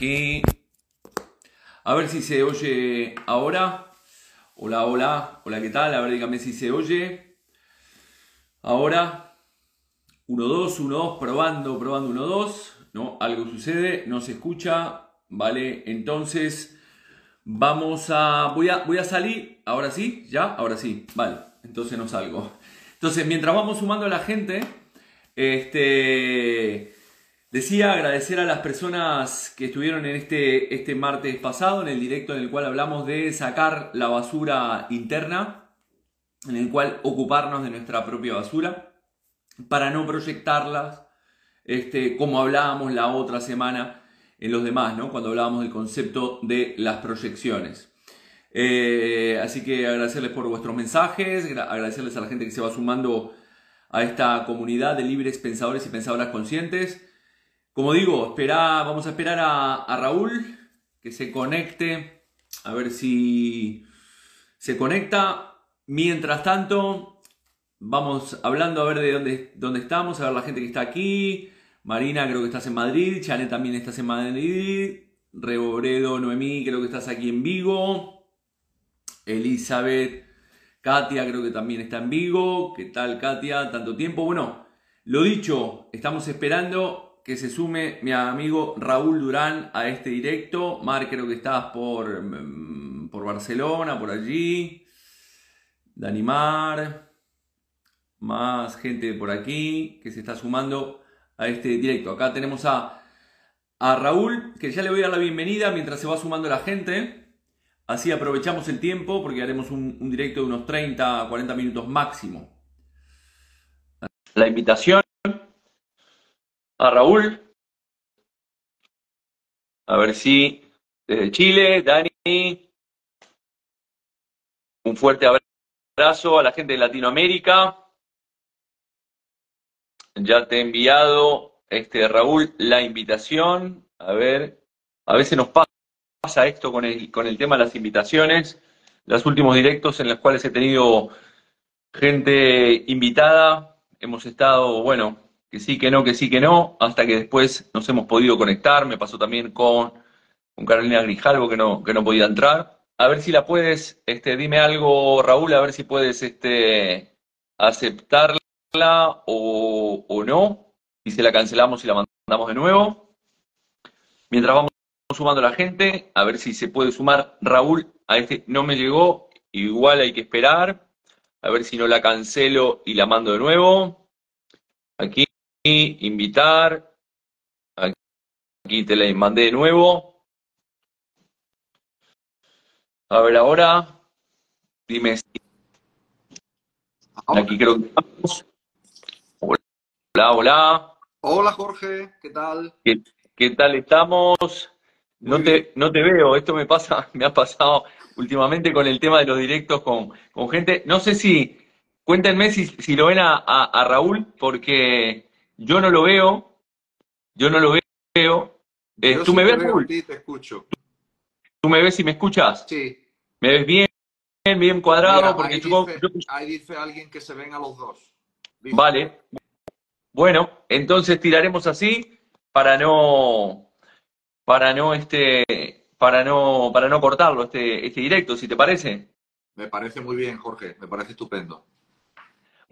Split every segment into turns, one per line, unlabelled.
Aquí. A ver si se oye ahora. Hola, hola. Hola, ¿qué tal? A ver, dígame si se oye. Ahora. 1, 2, 1, 2. Probando, probando 1, 2. No, algo sucede. No se escucha. Vale, entonces. Vamos a. Voy a, voy a salir. Ahora sí, ya, ahora sí. Vale, entonces no salgo. Entonces, mientras vamos sumando a la gente. Este. Decía agradecer a las personas que estuvieron en este, este martes pasado, en el directo en el cual hablamos de sacar la basura interna, en el cual ocuparnos de nuestra propia basura, para no proyectarlas, este, como hablábamos la otra semana en los demás, ¿no? cuando hablábamos del concepto de las proyecciones. Eh, así que agradecerles por vuestros mensajes, agradecerles a la gente que se va sumando a esta comunidad de libres pensadores y pensadoras conscientes. Como digo, espera, vamos a esperar a, Raúl que se conecte, a ver si se conecta. Mientras tanto, vamos hablando a ver de dónde, dónde estamos, a ver la gente que está aquí. Marina, creo que estás en Madrid. Chane también estás en Madrid. Reboredo, Noemí, creo que estás aquí en Vigo. Elizabeth, Katia, creo que también está en Vigo. ¿Qué tal, Katia? Tanto tiempo. Bueno, lo dicho, estamos esperando que se sume mi amigo Raúl Durán a este directo. Mar, creo que estás por, mm, por Barcelona, por allí. Danimar. Más gente por aquí que se está sumando a este directo. Acá tenemos a, a Raúl, que ya le voy a dar la bienvenida mientras se va sumando la gente. Así aprovechamos el tiempo porque haremos un, un directo de unos 30 a 40 minutos máximo. La invitación a Raúl. A ver si desde Chile, Dani. Un fuerte abrazo a la gente de Latinoamérica. Ya te he enviado, este, Raúl, la invitación. A ver, a veces nos pasa esto con el, con el tema de las invitaciones. Los últimos directos en los cuales he tenido gente invitada. Hemos estado, bueno, que sí, que no, que sí, que no, hasta que después nos hemos podido conectar. Me pasó también con, con Carolina Grijalvo que no, que no podía entrar. A ver si la puedes, este, dime algo, Raúl, a ver si puedes este, aceptarla o, o no, y si la cancelamos y la mandamos de nuevo. Mientras vamos sumando a la gente, a ver si se puede sumar Raúl a este no me llegó, igual hay que esperar, a ver si no la cancelo y la mando de nuevo. Aquí invitar. Aquí te la mandé de nuevo. A ver ahora. Dime si. Aquí creo que estamos. Hola, hola.
Hola Jorge, ¿qué tal?
¿Qué, tal estamos? No te, no te veo, esto me pasa, me ha pasado últimamente con el tema de los directos con, con gente. No sé si, cuéntenme si, si lo ven a, a Raúl, porque yo no lo veo, yo no lo veo. Eh, ¿Tú me ves,
Raúl? Sí, te escucho.
¿Tú me ves y me escuchas?
Sí.
¿Me ves bien? Bien cuadrado, porque
ahí, dice, ahí dice alguien que se ven a los dos.
Vale. Bueno, entonces tiraremos así para no, para no este, para no, para no cortarlo este, este directo, si te parece.
Me parece muy bien, Jorge. Me parece estupendo.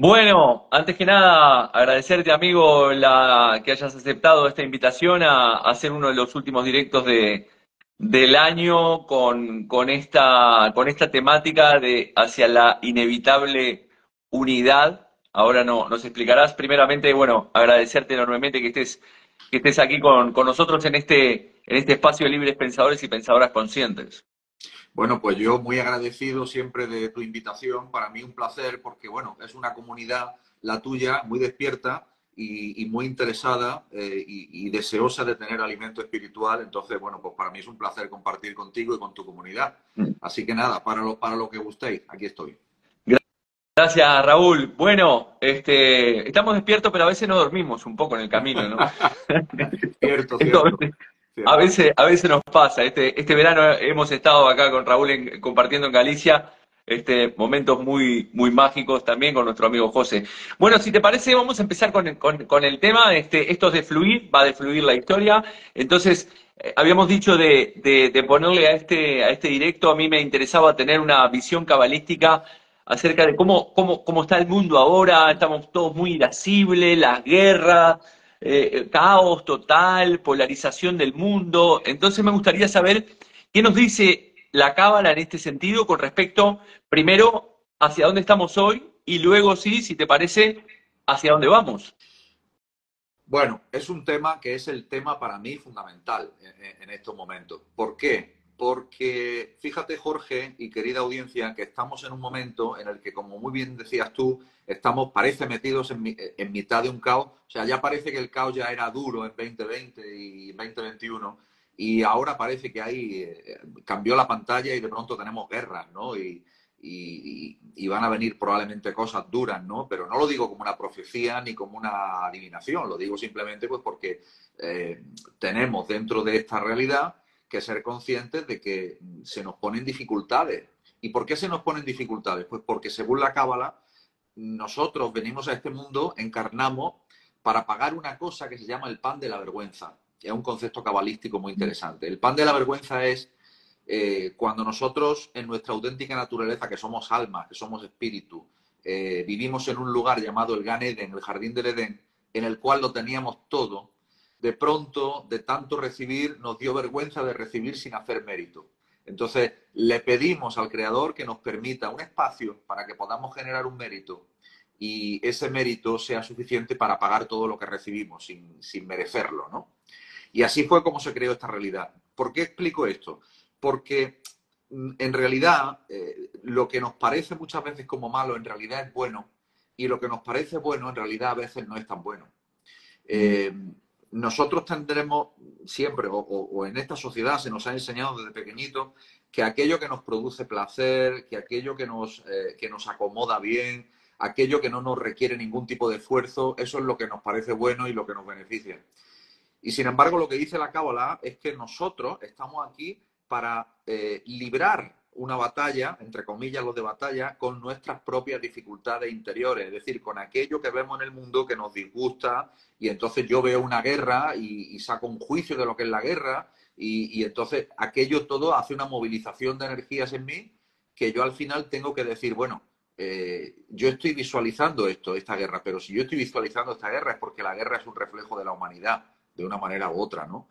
Bueno, antes que nada, agradecerte, amigo, la, que hayas aceptado esta invitación a, hacer uno de los últimos directos de, del año con, con, esta, con esta temática de hacia la inevitable unidad. Ahora no, nos explicarás. Primeramente, bueno, agradecerte enormemente que estés, que estés aquí con, con nosotros en este, en este espacio de libres pensadores y pensadoras conscientes.
Bueno, pues yo muy agradecido siempre de tu invitación. Para mí un placer porque, bueno, es una comunidad, la tuya, muy despierta y, muy interesada eh, y, deseosa de tener alimento espiritual. Entonces, bueno, pues para mí es un placer compartir contigo y con tu comunidad. Así que nada, para lo, para lo que gustéis, aquí estoy.
Gracias, Raúl. Bueno, este, estamos despiertos, pero a veces no dormimos un poco en el camino, ¿no?
cierto, cierto.
A veces, a veces nos pasa. Este, este verano hemos estado acá con Raúl compartiendo en Galicia este, momentos muy, muy mágicos también con nuestro amigo José. Bueno, si te parece, vamos a empezar con, con, el tema. Este, esto es de fluir, va a fluir la historia. Entonces, eh, habíamos dicho de, de, ponerle a este, a este directo, a mí me interesaba tener una visión cabalística acerca de cómo, cómo, cómo está el mundo ahora, estamos todos muy irascibles, las guerras, eh, caos total, polarización del mundo. Entonces me gustaría saber qué nos dice la cábala en este sentido con respecto, primero, hacia dónde estamos hoy y luego, sí, si te parece, hacia dónde vamos.
Bueno, es un tema que es el tema para mí fundamental en, estos momentos. ¿Por qué? Porque fíjate, Jorge y querida audiencia, que estamos en un momento en el que, como muy bien decías tú, estamos, parece, metidos en, en mitad de un caos. O sea, ya parece que el caos ya era duro en 2020 y 2021 y ahora parece que ahí eh, cambió la pantalla y de pronto tenemos guerras, ¿no? Y, van a venir probablemente cosas duras, ¿no? Pero no lo digo como una profecía ni como una adivinación, lo digo simplemente pues porque eh, tenemos dentro de esta realidad que ser conscientes de que se nos ponen dificultades. ¿Y por qué se nos ponen dificultades? Pues porque según la Cábala, nosotros venimos a este mundo, encarnamos para pagar una cosa que se llama el pan de la vergüenza es un concepto cabalístico muy interesante. El pan de la vergüenza es eh, cuando nosotros, en nuestra auténtica naturaleza, que somos alma, que somos espíritu, eh, vivimos en un lugar llamado el Gan Eden, el jardín del Edén, en el cual lo teníamos todo, de pronto, de tanto recibir, nos dio vergüenza de recibir sin hacer mérito. Entonces, le pedimos al Creador que nos permita un espacio para que podamos generar un mérito y ese mérito sea suficiente para pagar todo lo que recibimos sin, sin merecerlo, ¿no? Y así fue como se creó esta realidad. ¿Por qué explico esto? Porque mm, en realidad eh, lo que nos parece muchas veces como malo en realidad es bueno y lo que nos parece bueno en realidad a veces no es tan bueno. Eh, nosotros tendremos siempre, o, en esta sociedad se nos ha enseñado desde pequeñito, que aquello que nos produce placer, que aquello que nos, eh, que nos acomoda bien, aquello que no nos requiere ningún tipo de esfuerzo, eso es lo que nos parece bueno y lo que nos beneficia. Y sin embargo, lo que dice la Cábala es que nosotros estamos aquí para eh, librar una batalla, entre comillas los de batalla, con nuestras propias dificultades interiores, es decir, con aquello que vemos en el mundo que nos disgusta y entonces yo veo una guerra y, saco un juicio de lo que es la guerra y, entonces aquello todo hace una movilización de energías en mí que yo al final tengo que decir, bueno, eh, yo estoy visualizando esto, esta guerra, pero si yo estoy visualizando esta guerra es porque la guerra es un reflejo de la humanidad de una manera u otra, ¿no?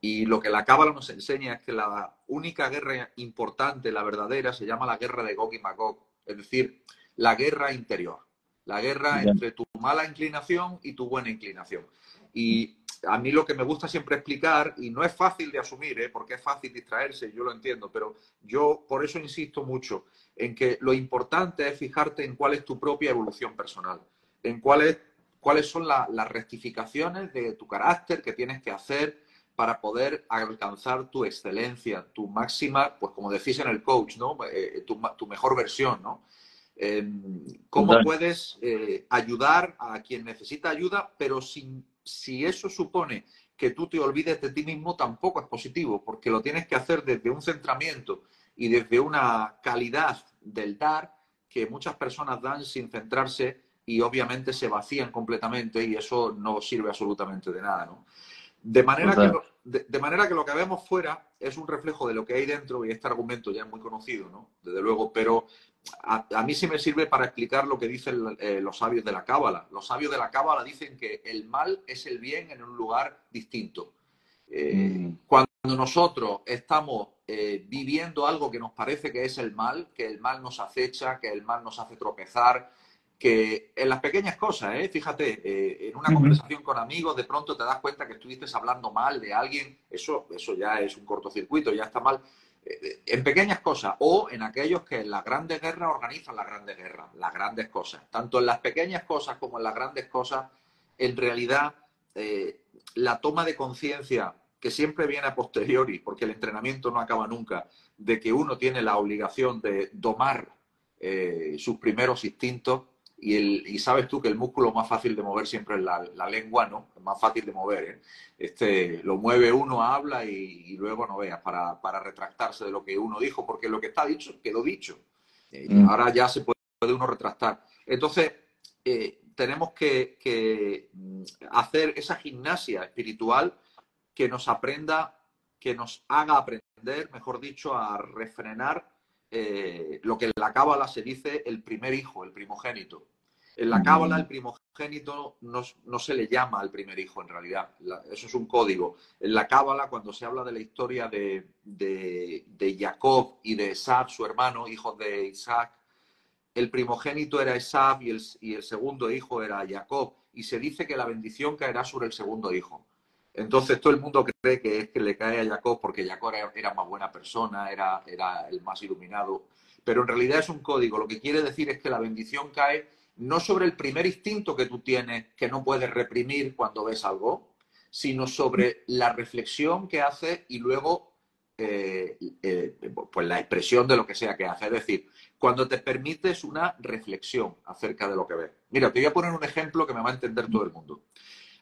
Y lo que la Cábala nos enseña es que la única guerra importante, la verdadera, se llama la guerra de Gog y Magog, es decir, la guerra interior, la guerra entre tu mala inclinación y tu buena inclinación. Y a mí lo que me gusta siempre explicar, y no es fácil de asumir, ¿eh? porque es fácil distraerse, yo lo entiendo, pero yo por eso insisto mucho en que lo importante es fijarte en cuál es tu propia evolución personal, en cuál es cuáles son las rectificaciones de tu carácter que tienes que hacer para poder alcanzar tu excelencia, tu máxima, pues como decís en el coach, ¿no? Eh, tu, mejor versión, ¿no? Em, ¿Cómo puedes eh, ayudar a quien necesita ayuda, pero sin, si eso supone que tú te olvides de ti mismo, tampoco es positivo, porque lo tienes que hacer desde un centramiento y desde una calidad del dar que muchas personas dan sin centrarse y obviamente se vacían completamente y eso no sirve absolutamente de nada, ¿no? De manera, que lo, de, manera que lo que vemos fuera es un reflejo de lo que hay dentro y este argumento ya es muy conocido, ¿no? Desde luego, pero a, mí sí me sirve para explicar lo que dicen eh, los sabios de la Cábala. Los sabios de la Cábala dicen que el mal es el bien en un lugar distinto. Eh, mm. Cuando nosotros estamos eh, viviendo algo que nos parece que es el mal, que el mal nos acecha, que el mal nos hace tropezar, que en las pequeñas cosas, ¿eh? fíjate, eh, en una conversación con amigos, de pronto te das cuenta que estuviste hablando mal de alguien, eso, eso ya es un cortocircuito, ya está mal. Eh, en pequeñas cosas, o en aquellos que en las grandes guerras organizan las grandes guerras, las grandes cosas. Tanto en las pequeñas cosas como en las grandes cosas, en realidad, la toma de conciencia, que siempre viene a posteriori, porque el entrenamiento no acaba nunca, de que uno tiene la obligación de domar sus primeros instintos, y, el, y sabes tú que el músculo más fácil de mover siempre es la, la lengua, ¿no? Es más fácil de mover, ¿eh? Este, lo mueve uno, habla y, luego no veas para, para, retractarse de lo que uno dijo, porque lo que está dicho quedó dicho. Mm. Ahora ya se puede uno retractar. Entonces, tenemos que, mm, hacer esa gimnasia espiritual que nos aprenda, que nos haga aprender, mejor dicho, a refrenar eh, lo que en la cábala se dice el primer hijo, el primogénito. En la cábala el primogénito no, se le llama al primer hijo en realidad, eso es un código. En la cábala cuando se habla de la historia de, de, Jacob y de Esab, su hermano, hijo de Isaac, el primogénito era Esab y el, y el segundo hijo era Jacob, y se dice que la bendición caerá sobre el segundo hijo. Entonces todo el mundo cree que es que le cae a Jacob porque Jacob era, más buena persona, era, era el más iluminado. Pero en realidad es un código. Lo que quiere decir es que la bendición cae no sobre el primer instinto que tú tienes, que no puedes reprimir cuando ves algo, sino sobre la reflexión que hace y luego eh, eh, pues la expresión de lo que sea que hace. Es decir, cuando te permites una reflexión acerca de lo que ves. Mira, te voy a poner un ejemplo que me va a entender todo el mundo.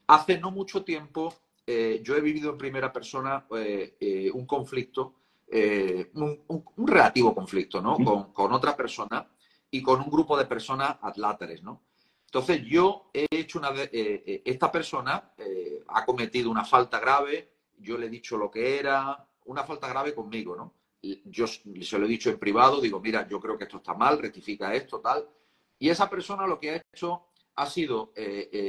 Hace no mucho tiempo eh, yo he vivido en primera persona eh, eh, un conflicto, un, relativo conflicto, ¿no? Con, otra persona y con un grupo de personas atláteres, ¿no? Entonces yo he hecho una... esta persona ha cometido una falta grave, yo le he dicho lo que era, una falta grave conmigo, ¿no? Yo se lo he dicho en privado, digo, mira, yo creo que esto está mal, rectifica esto, tal. Y esa persona lo que ha hecho ha sido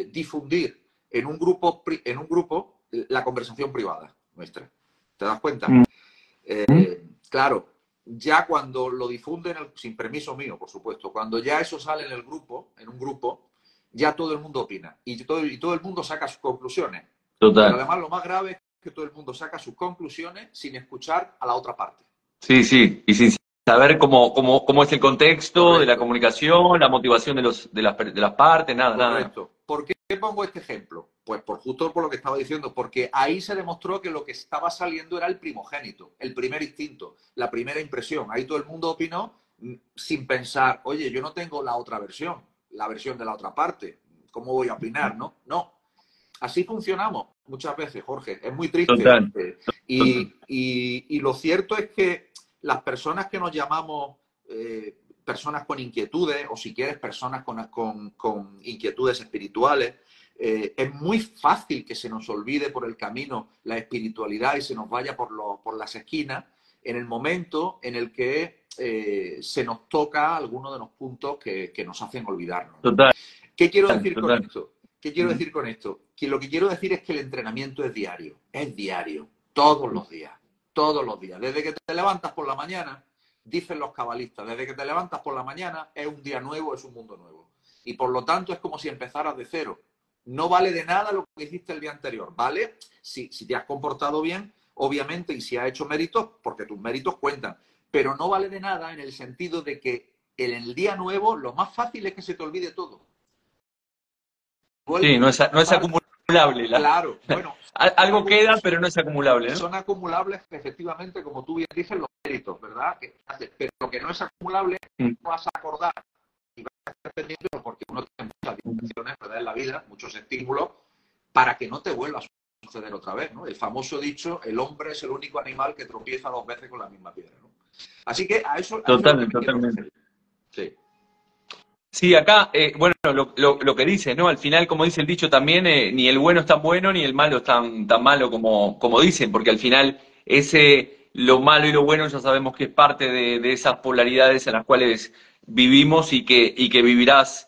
difundir en un grupo, en un grupo la conversación privada nuestra. ¿Te das cuenta? Mm. Eh, claro, ya cuando lo difunden, sin permiso mío, por supuesto, cuando ya eso sale en el grupo, en un grupo, ya todo el mundo opina y todo, y todo el mundo saca sus conclusiones. Total. Pero además lo más grave es que todo el mundo saca sus conclusiones sin escuchar a la otra parte.
Sí, sí, y sin saber cómo, cómo, cómo es el contexto de la comunicación, la motivación de, los, de, las, de las partes, nada, Correcto. nada.
¿Por qué pongo este ejemplo? Pues por justo por lo que estaba diciendo, porque ahí se demostró que lo que estaba saliendo era el primogénito, el primer instinto, la primera impresión. Ahí todo el mundo opinó mm, sin pensar, oye, yo no tengo la otra versión, la versión de la otra parte, ¿cómo voy a opinar? No, no. Así funcionamos muchas veces, Jorge. Es muy triste. Y, lo cierto es que las personas que nos llamamos eh, personas con inquietudes, o si quieres, personas con, con inquietudes espirituales, eh, es muy fácil que se nos olvide por el camino la espiritualidad y se nos vaya por, por las esquinas en el momento en el que eh, se nos toca alguno de los puntos que, nos hacen olvidarnos. ¿Qué quiero decir con esto? ¿Qué quiero decir con esto? Que lo que quiero decir es que el entrenamiento es diario, es diario, todos los días, todos los días. Desde que te levantas por la mañana, dicen los cabalistas, desde que te levantas por la mañana es un día nuevo, es un mundo nuevo. Y por lo tanto es como si empezaras de cero no vale de nada lo que hiciste el día anterior, ¿vale? Si, si te has comportado bien, obviamente, y si has hecho méritos, porque tus méritos cuentan, pero no vale de nada en el sentido de que en el día nuevo lo más fácil es que se te olvide todo.
sí, no es, no es acumulable.
Claro, bueno.
Algo queda, pero no es acumulable.
Son acumulables, efectivamente, como tú bien dices, los méritos, ¿verdad? Pero lo que no es acumulable, mm. no vas a acordar y vas a estar pendiente porque uno tiene muchas dimensiones en la vida, muchos estímulos, para que no te vuelva a suceder otra vez. ¿no? El famoso dicho, el hombre es el único animal que tropieza dos veces con la misma piedra. ¿no? Así que a eso...
Totalmente, totalmente. Sí. Sí, acá, eh, bueno, lo, que dice, ¿no? Al final, como dice el dicho también, eh, ni el bueno es tan bueno ni el malo es tan, tan malo como, como dicen, porque al final ese, lo malo y lo bueno ya sabemos que es parte de, de esas polaridades en las cuales vivimos y que, y que vivirás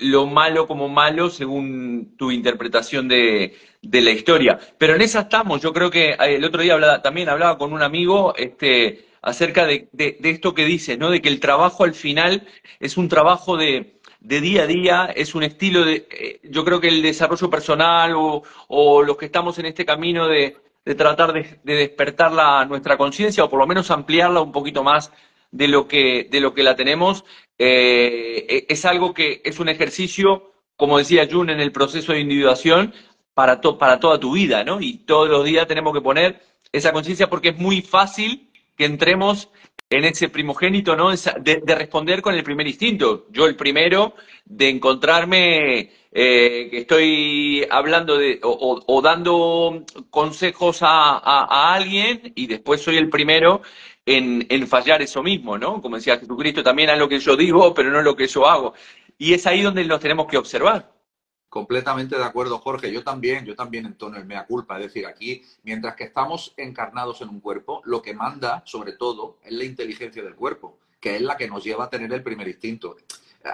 lo malo como malo según tu interpretación de, la historia. Pero en esa estamos. Yo creo que eh, el otro día hablaba, también hablaba con un amigo este, acerca de, esto que dice, ¿no? De que el trabajo al final es un trabajo de, día a día, es un estilo de, eh, yo creo que el desarrollo personal o, los que estamos en este camino de, tratar de, despertar la, nuestra conciencia o por lo menos ampliarla un poquito más de lo que, de lo que la tenemos, eh, e, es algo que es un ejercicio, como decía Jun, en el proceso de individuación para, para toda tu vida, ¿no? Y todos los días tenemos que poner esa conciencia porque es muy fácil que entremos en ese primogénito, ¿no? De, responder con el primer instinto. Yo el primero de encontrarme eh, que estoy hablando de, o, dando consejos a, a, alguien y después soy el primero en, en, fallar eso mismo, ¿no? Como decía Jesucristo, también haz lo que yo digo, pero no lo que yo hago. Y es ahí donde nos tenemos que observar.
Completamente de acuerdo, Jorge. Yo también, yo también entono el mea culpa. Es decir, aquí, mientras que estamos encarnados en un cuerpo, lo que manda, sobre todo, es la inteligencia del cuerpo, que es la que nos lleva a tener el primer instinto.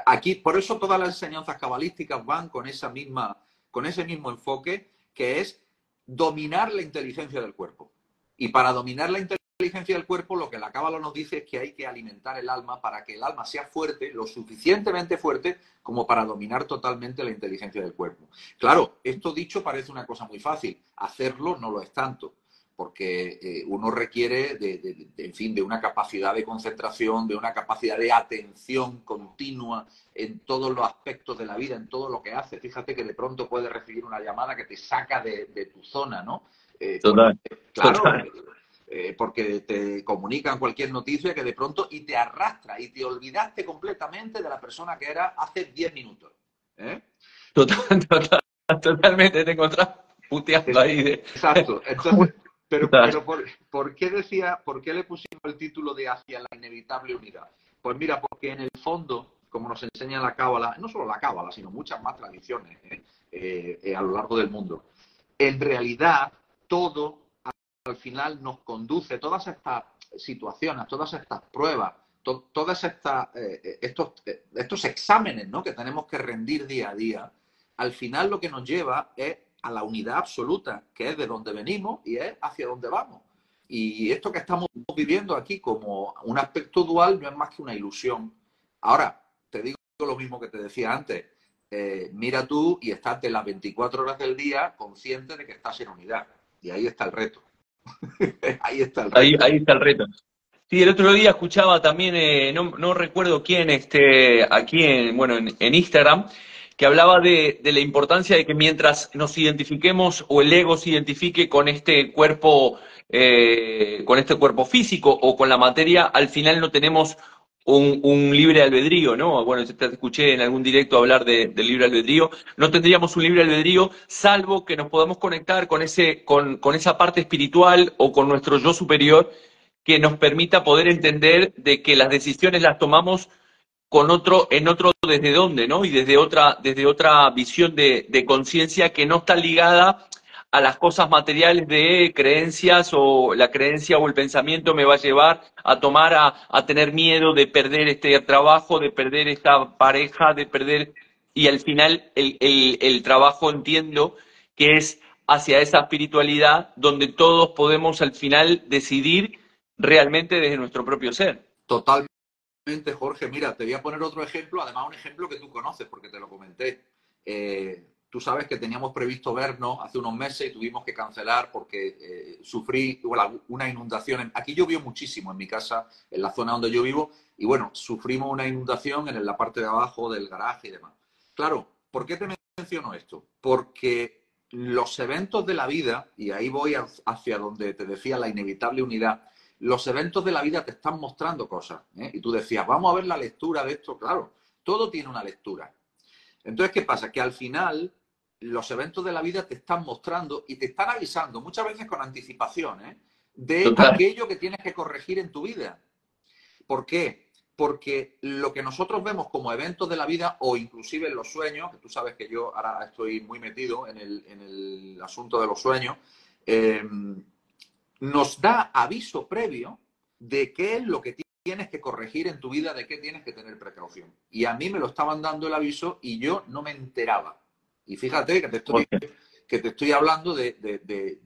Aquí, por eso todas las enseñanzas cabalísticas van con esa misma, con ese mismo enfoque, que es dominar la inteligencia del cuerpo. Y para dominar la inteligencia del cuerpo, lo que la cábala nos dice es que hay que alimentar el alma para que el alma sea fuerte, lo suficientemente fuerte como para dominar totalmente la inteligencia del cuerpo. Claro, esto dicho parece una cosa muy fácil, hacerlo no lo es tanto porque eh, uno requiere de, en fin, de una capacidad de concentración, de una capacidad de atención continua en todos los aspectos de la vida, en todo lo que hace. Fíjate que de pronto puedes recibir una llamada que te saca de, tu zona, ¿no?
Eh, total.
claro, eh, porque te comunican cualquier noticia que de pronto y te arrastra y te olvidaste completamente de la persona que era hace 10 minutos.
Total, total, totalmente te encontrás puteando ahí. De...
Exacto. Entonces, pero, pero por, qué decía, por qué le pusimos el título de Hacia la inevitable unidad? Pues mira, porque en el fondo, como nos enseña la Cábala, no solo la Cábala, sino muchas más tradiciones ¿eh? Eh, eh, a lo largo del mundo, en realidad todo al final nos conduce, todas estas situaciones, todas estas pruebas, todas estas estos, estos exámenes ¿no? que tenemos que rendir día a día, al final lo que nos lleva es a la unidad absoluta, que es de donde venimos y es hacia donde vamos. Y esto que estamos viviendo aquí como un aspecto dual no es más que una ilusión. Ahora, te digo lo mismo que te decía antes. Eh, mira tú y estate las 24 horas del día consciente de que estás en unidad. Y ahí está el reto.
ahí está el reto. Ahí, está el reto. Sí, el otro día escuchaba también, eh, no, recuerdo quién, este, aquí en, bueno, en Instagram, que hablaba de, la importancia de que mientras nos identifiquemos o el ego se identifique con este cuerpo, eh, con este cuerpo físico o con la materia, al final no tenemos un, libre albedrío, ¿no? Bueno, te escuché en algún directo hablar del libre albedrío. No tendríamos un libre albedrío salvo que nos podamos conectar con, ese, con, con esa parte espiritual o con nuestro yo superior que nos permita poder entender de que las decisiones las tomamos con otro, en otro desde dónde, ¿no? Y desde otra, desde otra visión de, conciencia que no está ligada a las cosas materiales de creencias o la creencia o el pensamiento me va a llevar a tomar a, tener miedo de perder este trabajo, de perder esta pareja, de perder y al final el, el trabajo entiendo que es hacia esa espiritualidad donde todos podemos al final decidir realmente desde nuestro propio ser.
Totalmente Jorge, mira, te voy a poner otro ejemplo, además un ejemplo que tú conoces porque te lo comenté. Eh, tú sabes que teníamos previsto vernos hace unos meses y tuvimos que cancelar porque eh, sufrí una inundación. Aquí llovió muchísimo en mi casa, en la zona donde yo vivo, y bueno, sufrimos una inundación en la parte de abajo del garaje y demás. Claro, ¿por qué te menciono esto? Porque los eventos de la vida, y ahí voy hacia donde te decía la inevitable unidad, los eventos de la vida te están mostrando cosas. ¿eh? Y tú decías, vamos a ver la lectura de esto. Claro, todo tiene una lectura. Entonces, ¿qué pasa? Que al final los eventos de la vida te están mostrando y te están avisando, muchas veces con anticipación, ¿eh? de aquello que tienes que corregir en tu vida. ¿Por qué? Porque lo que nosotros vemos como eventos de la vida o inclusive en los sueños, que tú sabes que yo ahora estoy muy metido en el, asunto de los sueños, eh, nos da aviso previo de qué es lo que tienes que corregir en tu vida, de qué tienes que tener precaución. Y a mí me lo estaban dando el aviso y yo no me enteraba. Y fíjate que te estoy, que te estoy hablando de,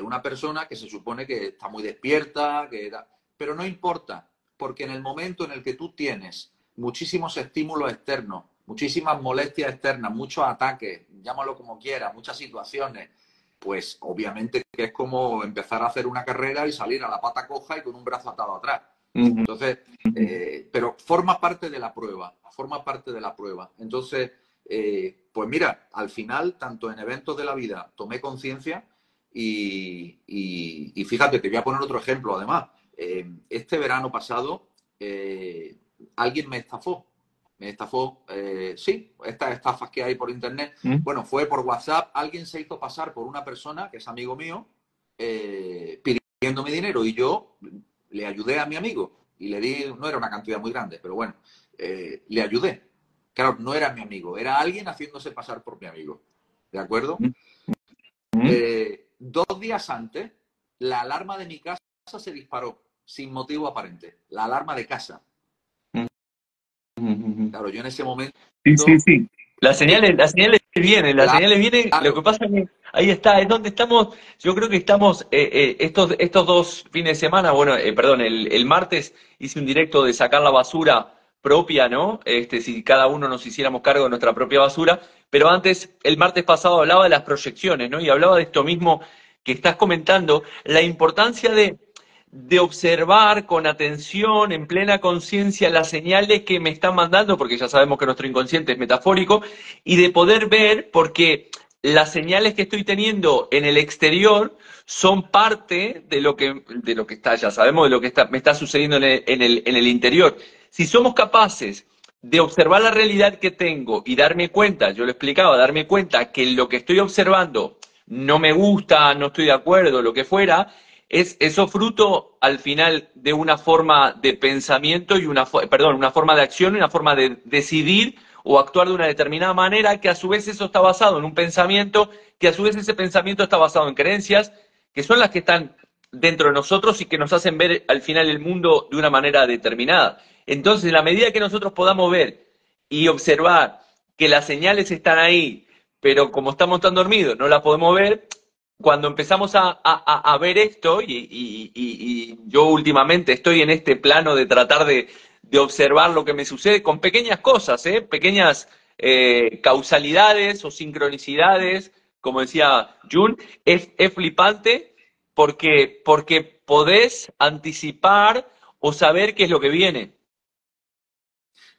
una persona que se supone que está muy despierta, que pero no importa, porque en el momento en el que tú tienes muchísimos estímulos externos, muchísimas molestias externas, muchos ataques, llámalo como quieras, muchas situaciones, pues obviamente que es como empezar a hacer una carrera y salir a la pata coja y con un brazo atado atrás. Entonces, eh, pero forma parte de la prueba, forma parte de la prueba. Entonces, eh, pues mira, al final, tanto en eventos de la vida, tomé conciencia y, fíjate, te voy a poner otro ejemplo además. Eh, este verano pasado, alguien me estafó me estafó, eh, sí, estas estafas que hay por internet. Mm. Bueno, fue por WhatsApp, alguien se hizo pasar por una persona que es amigo mío, eh, pidiéndome dinero y yo le ayudé a mi amigo y le di, no era una cantidad muy grande, pero bueno, eh, le ayudé. Claro, no era mi amigo, era alguien haciéndose pasar por mi amigo. ¿De acuerdo? Eh, dos días antes, la alarma de mi casa se disparó sin motivo aparente. La alarma de casa. Claro, yo en ese momento.
Sí, sí, sí. Las señales, las señales vienen, las señales vienen. Lo que pasa es que ahí está, es donde estamos. Yo creo que estamos eh, eh, estos, estos dos fines de semana. Bueno, eh, perdón, el, el, martes hice un directo de sacar la basura propia, ¿no? Este, si cada uno nos hiciéramos cargo de nuestra propia basura. Pero antes, el martes pasado hablaba de las proyecciones, ¿no? Y hablaba de esto mismo que estás comentando, la importancia de de observar con atención, en plena conciencia, las señales que me están mandando, porque ya sabemos que nuestro inconsciente es metafórico, y de poder ver, porque las señales que estoy teniendo en el exterior son parte de lo que, de lo que está, ya sabemos de lo que me está sucediendo en, el, en el interior. Si somos capaces de observar la realidad que tengo y darme cuenta, yo lo explicaba, darme cuenta que lo que estoy observando no me gusta, no estoy de acuerdo, lo que fuera, es eso fruto al final de una forma de pensamiento y una, perdón, una forma de acción y una forma de decidir o actuar de una determinada manera que a su vez eso está basado en un pensamiento, que a su vez ese pensamiento está basado en creencias, que son las que están dentro de nosotros y que nos hacen ver al final el mundo de una manera determinada. Entonces, en la medida que nosotros podamos ver y observar que las señales están ahí, pero como estamos tan dormidos no las podemos ver, cuando empezamos a, ver esto, y, yo últimamente estoy en este plano de tratar de, observar lo que me sucede con pequeñas cosas, ¿eh? pequeñas eh, causalidades o sincronicidades, como decía Jun, es, es flipante porque, porque podés anticipar o saber qué es lo que viene.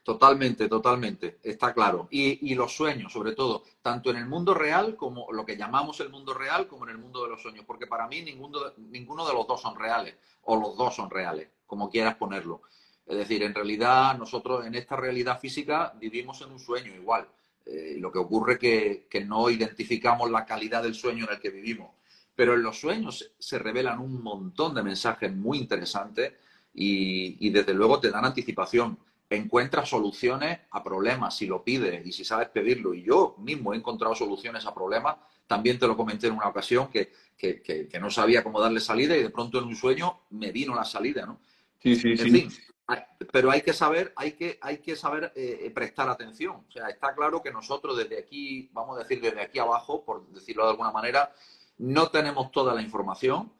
Totalmente, totalmente, está claro. Y, los sueños, sobre todo, tanto en el mundo real como lo que llamamos el mundo real, como en el mundo de los sueños, porque para mí ninguno, ninguno de los dos son reales, o los dos son reales, como quieras ponerlo. Es decir, en realidad nosotros en esta realidad física vivimos en un sueño igual. Eh, lo que ocurre es que, que no identificamos la calidad del sueño en el que vivimos. Pero en los sueños se revelan un montón de mensajes muy interesantes y, y desde luego te dan anticipación encuentras soluciones a problemas si lo pides y si sabes pedirlo. Y yo mismo he encontrado soluciones a problemas. También te lo comenté en una ocasión que, no sabía cómo darle salida y de pronto en un sueño me vino la salida, ¿no?
Sí, sí, en Fin,
pero hay que saber, hay que, hay que saber eh, prestar atención. O sea, está claro que nosotros desde aquí, vamos a decir desde aquí abajo, por decirlo de alguna manera, no tenemos toda la información,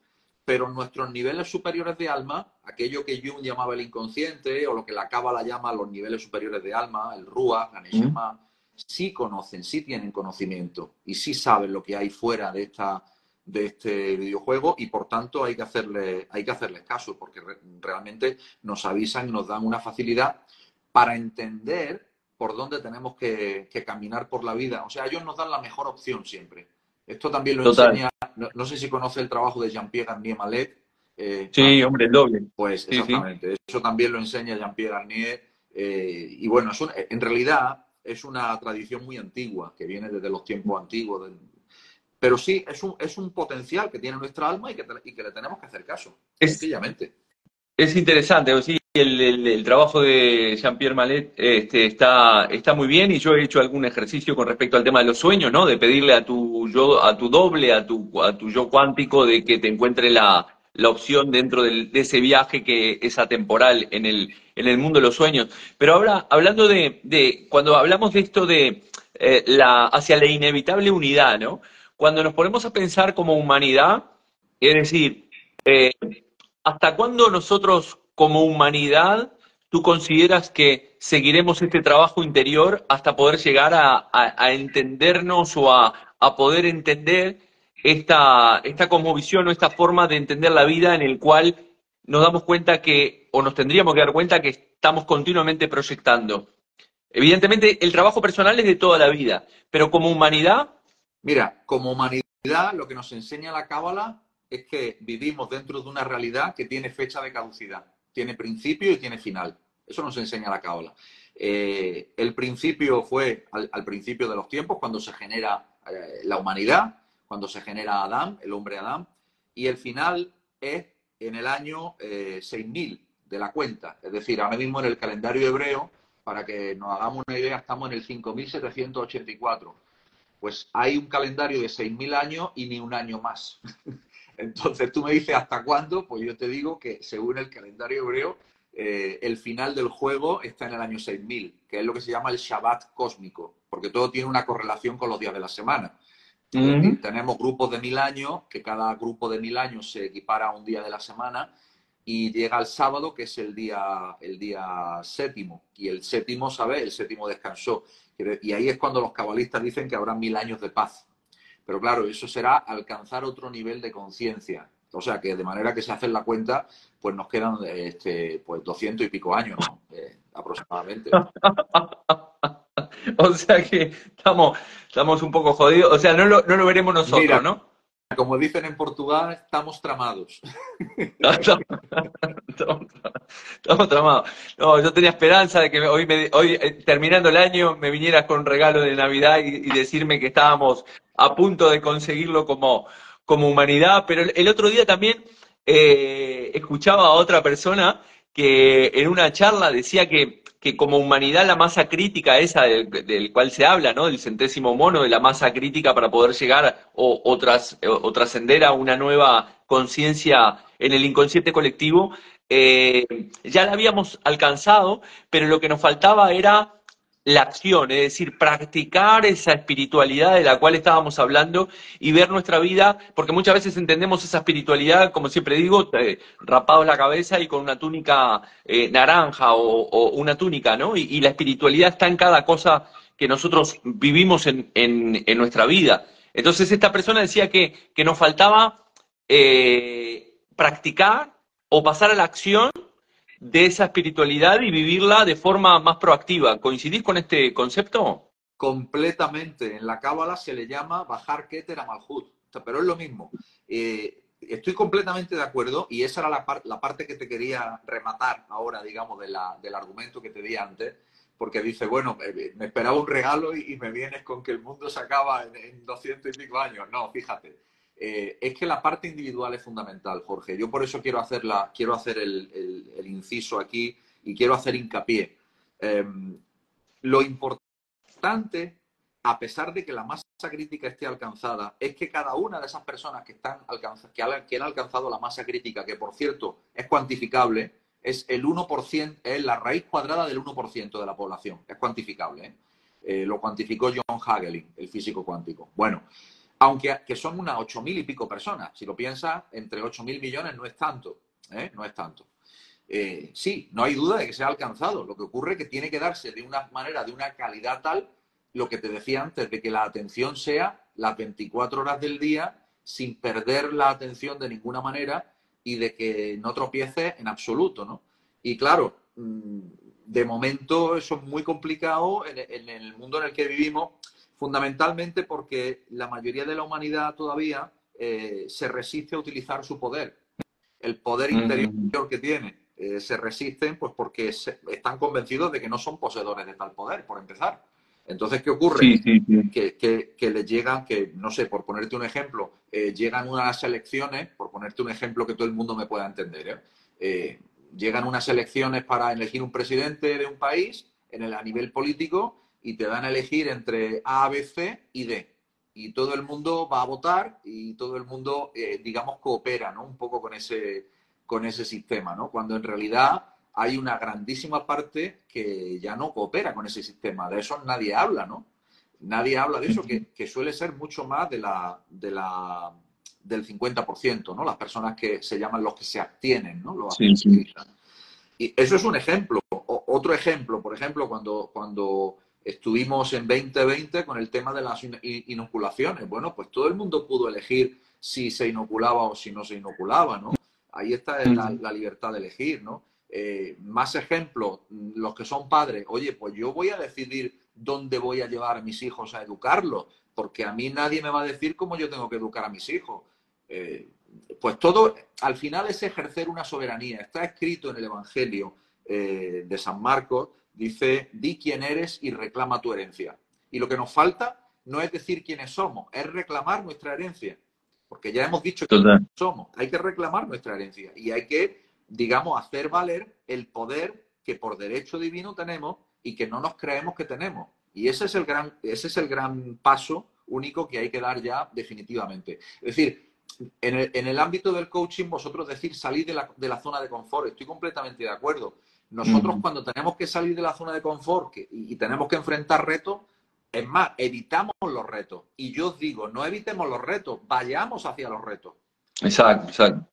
pero nuestros niveles superiores de alma, aquello que Jung llamaba el inconsciente o lo que la Cábala llama los niveles superiores de alma, el Ruach, Ganeshama, sí conocen, sí tienen conocimiento y sí saben lo que hay fuera de, esta, de este videojuego y por tanto hay que, hacerle, hay que hacerles caso porque realmente nos avisan y nos dan una facilidad para entender por dónde tenemos que, que caminar por la vida. O sea, ellos nos dan la mejor opción siempre. Esto también lo enseña, no, sé si conoce el trabajo de Jean-Pierre Garnier Malet.
Eh, sí, hombre, el doble.
Pues exactamente, eso también lo enseña Jean-Pierre Garnier. Eh, y bueno, en realidad es una tradición muy antigua, que viene desde los tiempos antiguos. pero sí, es un, es un potencial que tiene nuestra alma y que, y que le tenemos que hacer caso, sencillamente.
Es interesante, sí, el, trabajo de Jean-Pierre Malet este, está, está muy bien y yo he hecho algún ejercicio con respecto al tema de los sueños, ¿no? De pedirle a tu yo, a tu doble, a tu, a tu yo cuántico, de que te encuentre la, opción dentro de ese viaje que es atemporal en el, en el mundo de los sueños. Pero ahora, hablando de, de cuando hablamos de esto de eh, la, hacia la inevitable unidad, ¿no? Cuando nos ponemos a pensar como humanidad, es decir, eh, ¿hasta cuándo nosotros como humanidad, tú consideras que seguiremos este trabajo interior hasta poder llegar a, entendernos o a, poder entender esta, esta cosmovisión o esta forma de entender la vida en el cual nos damos cuenta que, o nos tendríamos que dar cuenta que estamos continuamente proyectando? Evidentemente, el trabajo personal es de toda la vida, pero como humanidad.
Mira, como humanidad, lo que nos enseña la Cábala es que vivimos dentro de una realidad que tiene fecha de caducidad tiene principio y tiene final. Eso nos enseña la cábala. Eh, el principio fue al, principio de los tiempos, cuando se genera eh, la humanidad, cuando se genera Adán, el hombre Adán, y el final es en el año 6000 de la cuenta. Es decir, ahora mismo en el calendario hebreo, para que nos hagamos una idea, estamos en el 5784. Pues hay un calendario de 6000 años y ni un año más. Entonces tú me dices hasta cuándo, pues yo te digo que según el calendario hebreo, eh, el final del juego está en el año 6000, que es lo que se llama el Shabbat cósmico, porque todo tiene una correlación con los días de la semana. tenemos grupos de mil años, que cada grupo de mil años se equipara a un día de la semana, y llega el sábado, que es el día, el día séptimo. Y el séptimo, ¿sabes? El séptimo descansó. Y ahí es cuando los cabalistas dicen que habrá mil años de paz. Pero claro, eso será alcanzar otro nivel de conciencia. O sea que de manera que se hace la cuenta, pues nos quedan este, pues 200 y pico años, ¿no? Eh, aproximadamente.
o sea que estamos, estamos un poco jodidos. O sea, no lo, no lo veremos nosotros, ¿no?
Como dicen en Portugal, estamos tramados.
estamos, tramados. No, yo tenía esperanza de que hoy, hoy eh, terminando el año, me vinieras con un regalo de Navidad y, decirme que estábamos a punto de conseguirlo como, como humanidad. Pero el, otro día también eh, escuchaba a otra persona que en una charla decía que que como humanidad la masa crítica esa del, cual se habla, ¿no? Del centésimo mono, de la masa crítica para poder llegar o, o, trascender a una nueva conciencia en el inconsciente colectivo, eh, ya la habíamos alcanzado, pero lo que nos faltaba era la acción, es decir, practicar esa espiritualidad de la cual estábamos hablando y ver nuestra vida, porque muchas veces entendemos esa espiritualidad, como siempre digo, eh, rapados la cabeza y con una túnica eh, naranja o, una túnica, ¿no? Y, la espiritualidad está en cada cosa que nosotros vivimos en, nuestra vida. Entonces esta persona decía que, nos faltaba eh, practicar o pasar a la acción de esa espiritualidad y vivirla de forma más proactiva. ¿Coincidís con este concepto?
Completamente. En la Cábala se le llama bajar Keter a Malhut, pero es lo mismo. Eh, estoy completamente de acuerdo y esa era la, la, parte que te quería rematar ahora, digamos, de del argumento que te di antes, porque dice, bueno, me esperaba un regalo y, me vienes con que el mundo se acaba en, en 200 y pico años. No, fíjate eh, es que la parte individual es fundamental, Jorge. Yo por eso quiero, hacerla, quiero hacer el, inciso aquí y quiero hacer hincapié. Em, lo importante, a pesar de que la masa crítica esté alcanzada, es que cada una de esas personas que, están que, han, alcanzado la masa crítica, que por cierto es cuantificable, es el 1%, es la raíz cuadrada del 1% de la población. Es cuantificable. ¿eh? Eh, lo cuantificó John Hagelin, el físico cuántico. Bueno, aunque que son unas ocho mil y pico personas. Si lo piensas, entre ocho mil millones no es tanto, ¿eh? no es tanto. Eh, sí, no hay duda de que se ha alcanzado. Lo que ocurre es que tiene que darse de una manera, de una calidad tal, lo que te decía antes, de que la atención sea las 24 horas del día sin perder la atención de ninguna manera y de que no tropiece en absoluto, ¿no? Y claro, mm, de momento eso es muy complicado en el mundo en el que vivimos fundamentalmente porque la mayoría de la humanidad todavía eh, se resiste a utilizar su poder, el poder interior que tiene. Eh, se resisten pues porque están convencidos de que no son poseedores de tal poder, por empezar. Entonces, ¿qué ocurre? Que, que, les llegan, que no sé, por ponerte un ejemplo, eh, llegan unas elecciones, por ponerte un ejemplo que todo el mundo me pueda entender, llegan unas elecciones para elegir un presidente de un país en el, a nivel político y te dan a elegir entre A, B, C y D. Y todo el mundo va a votar y todo el mundo, eh, digamos, coopera, ¿no? Un poco con ese, con ese sistema, ¿no? Cuando en realidad hay una grandísima parte que ya no coopera con ese sistema. De eso nadie habla, ¿no? Nadie habla de eso, que, suele ser mucho más de la, de la, del 50%, ¿no? Las personas que se llaman los que se abstienen, ¿no? Los sí, Y eso es un ejemplo. otro ejemplo, por ejemplo, cuando, cuando Estuvimos en 2020 con el tema de las inoculaciones. Bueno, pues todo el mundo pudo elegir si se inoculaba o si no se inoculaba, ¿no? Ahí está la, libertad de elegir, ¿no? Eh, más ejemplos, los que son padres, oye, pues yo voy a decidir dónde voy a llevar a mis hijos a educarlos, porque a mí nadie me va a decir cómo yo tengo que educar a mis hijos. Eh, pues todo, al final es ejercer una soberanía. Está escrito en el Evangelio eh, de San Marcos Dice, di quién eres y reclama tu herencia. Y lo que nos falta no es decir quiénes somos, es reclamar nuestra herencia. porque ya hemos dicho que somos. Hay que reclamar nuestra herencia y hay que, digamos, hacer valer el poder que por derecho divino tenemos y que no nos creemos que tenemos. Y ese es el gran, ese es el gran paso único que hay que dar ya definitivamente. Es decir, en el, ámbito del coaching, vosotros decir salir de la, de la, zona de confort, estoy completamente de acuerdo. Nosotros cuando tenemos que salir de la zona de confort y, tenemos que enfrentar retos, es más, evitamos los retos. Y yo os digo, no evitemos los retos, vayamos hacia los retos.
Exacto, exacto.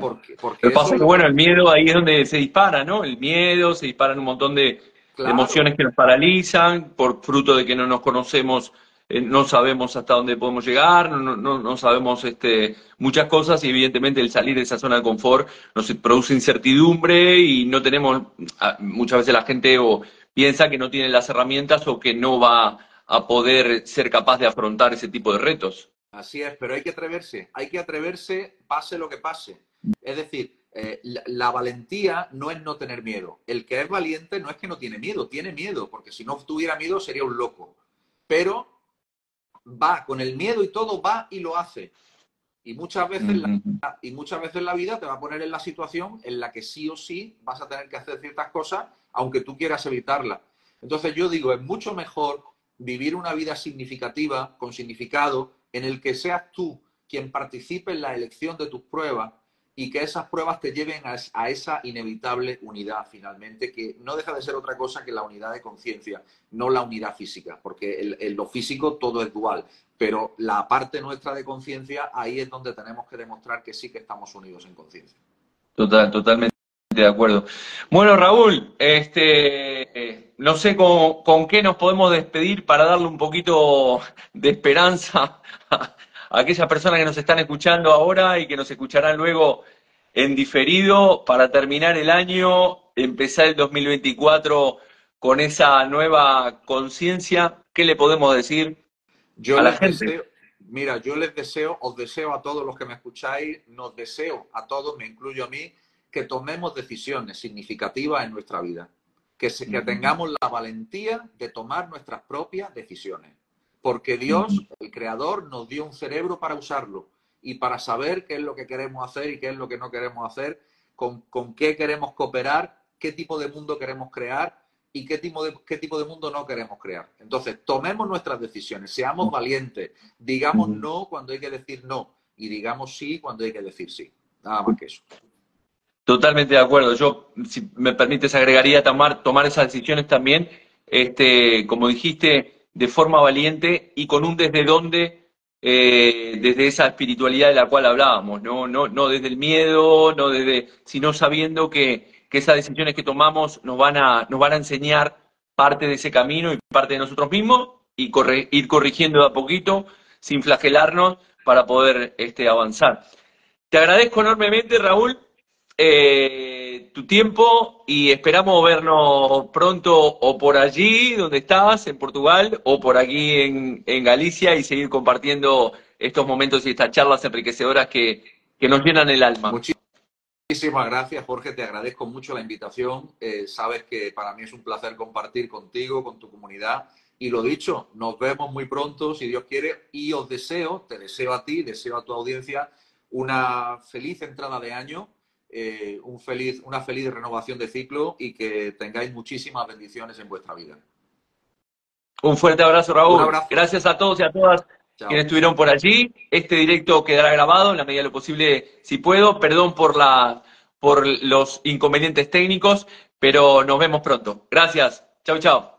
Porque, porque pasa que, bueno, el miedo ahí es donde se dispara, ¿no? El miedo, se disparan un montón de, emociones que nos paralizan por fruto de que no nos conocemos eh, no sabemos hasta dónde podemos llegar, no, no, no, sabemos este, muchas cosas y evidentemente el salir de esa zona de confort nos produce incertidumbre y no tenemos, ah, muchas veces la gente o piensa que no tiene las herramientas o que no va a poder ser capaz de afrontar ese tipo de retos.
Así es, pero hay que atreverse, hay que atreverse pase lo que pase. Es decir, eh, la, la, valentía no es no tener miedo. El que es valiente no es que no tiene miedo, tiene miedo, porque si no tuviera miedo sería un loco. Pero va con el miedo y todo, va y lo hace. Y muchas veces, la, y muchas veces la vida te va a poner en la situación en la que sí o sí vas a tener que hacer ciertas cosas, aunque tú quieras evitarlas. Entonces yo digo, es mucho mejor vivir una vida significativa, con significado, en el que seas tú quien participe en la elección de tus pruebas y que esas pruebas te lleven a, esa inevitable unidad finalmente, que no deja de ser otra cosa que la unidad de conciencia, no la unidad física, porque en lo físico todo es dual, pero la parte nuestra de conciencia, ahí es donde tenemos que demostrar que sí que estamos unidos en conciencia.
Total, totalmente de acuerdo. Bueno, Raúl, este, no sé con, con qué nos podemos despedir para darle un poquito de esperanza aquellas personas que nos están escuchando ahora y que nos escucharán luego en diferido para terminar el año, empezar el 2024 con esa nueva conciencia, ¿qué le podemos decir
yo a la gente? mira, yo les deseo, os deseo a todos los que me escucháis, nos deseo a todos, me incluyo a mí, que tomemos decisiones significativas en nuestra vida, que, que tengamos la valentía de tomar nuestras propias decisiones porque Dios, el Creador, nos dio un cerebro para usarlo y para saber qué es lo que queremos hacer y qué es lo que no queremos hacer, con, qué queremos cooperar, qué tipo de mundo queremos crear y qué tipo, de, qué tipo de mundo no queremos crear. Entonces, tomemos nuestras decisiones, seamos valientes, digamos no cuando hay que decir no y digamos sí cuando hay que decir sí. Nada más que eso.
Totalmente de acuerdo. Yo, si me permites, agregaría tomar, tomar esas decisiones también. Este, como dijiste, de forma valiente y con un desde dónde, eh, desde esa espiritualidad de la cual hablábamos, ¿no? No, no desde el miedo, no desde, sino sabiendo que, que esas decisiones que tomamos nos van, a, nos van a enseñar parte de ese camino y parte de nosotros mismos y ir corrigiendo de a poquito sin flagelarnos para poder este, avanzar. Te agradezco enormemente, Raúl. Eh, tu tiempo y esperamos vernos pronto o por allí donde estás, en Portugal, o por aquí en, Galicia y seguir compartiendo estos momentos y estas charlas enriquecedoras que, nos llenan el alma.
Muchísimas gracias, Jorge. Te agradezco mucho la invitación. Eh, sabes que para mí es un placer compartir contigo, con tu comunidad. Y lo dicho, nos vemos muy pronto, si Dios quiere. Y os deseo, te deseo a ti, deseo a tu audiencia, una feliz entrada de año eh, un feliz, una feliz renovación de ciclo y que tengáis muchísimas bendiciones en vuestra vida.
Un fuerte abrazo, Raúl. Gracias a todos y a todas quienes estuvieron por allí. Este directo quedará grabado en la medida de lo posible, si puedo. Perdón por, la, por los inconvenientes técnicos, pero nos vemos pronto. Gracias. Chau, chao.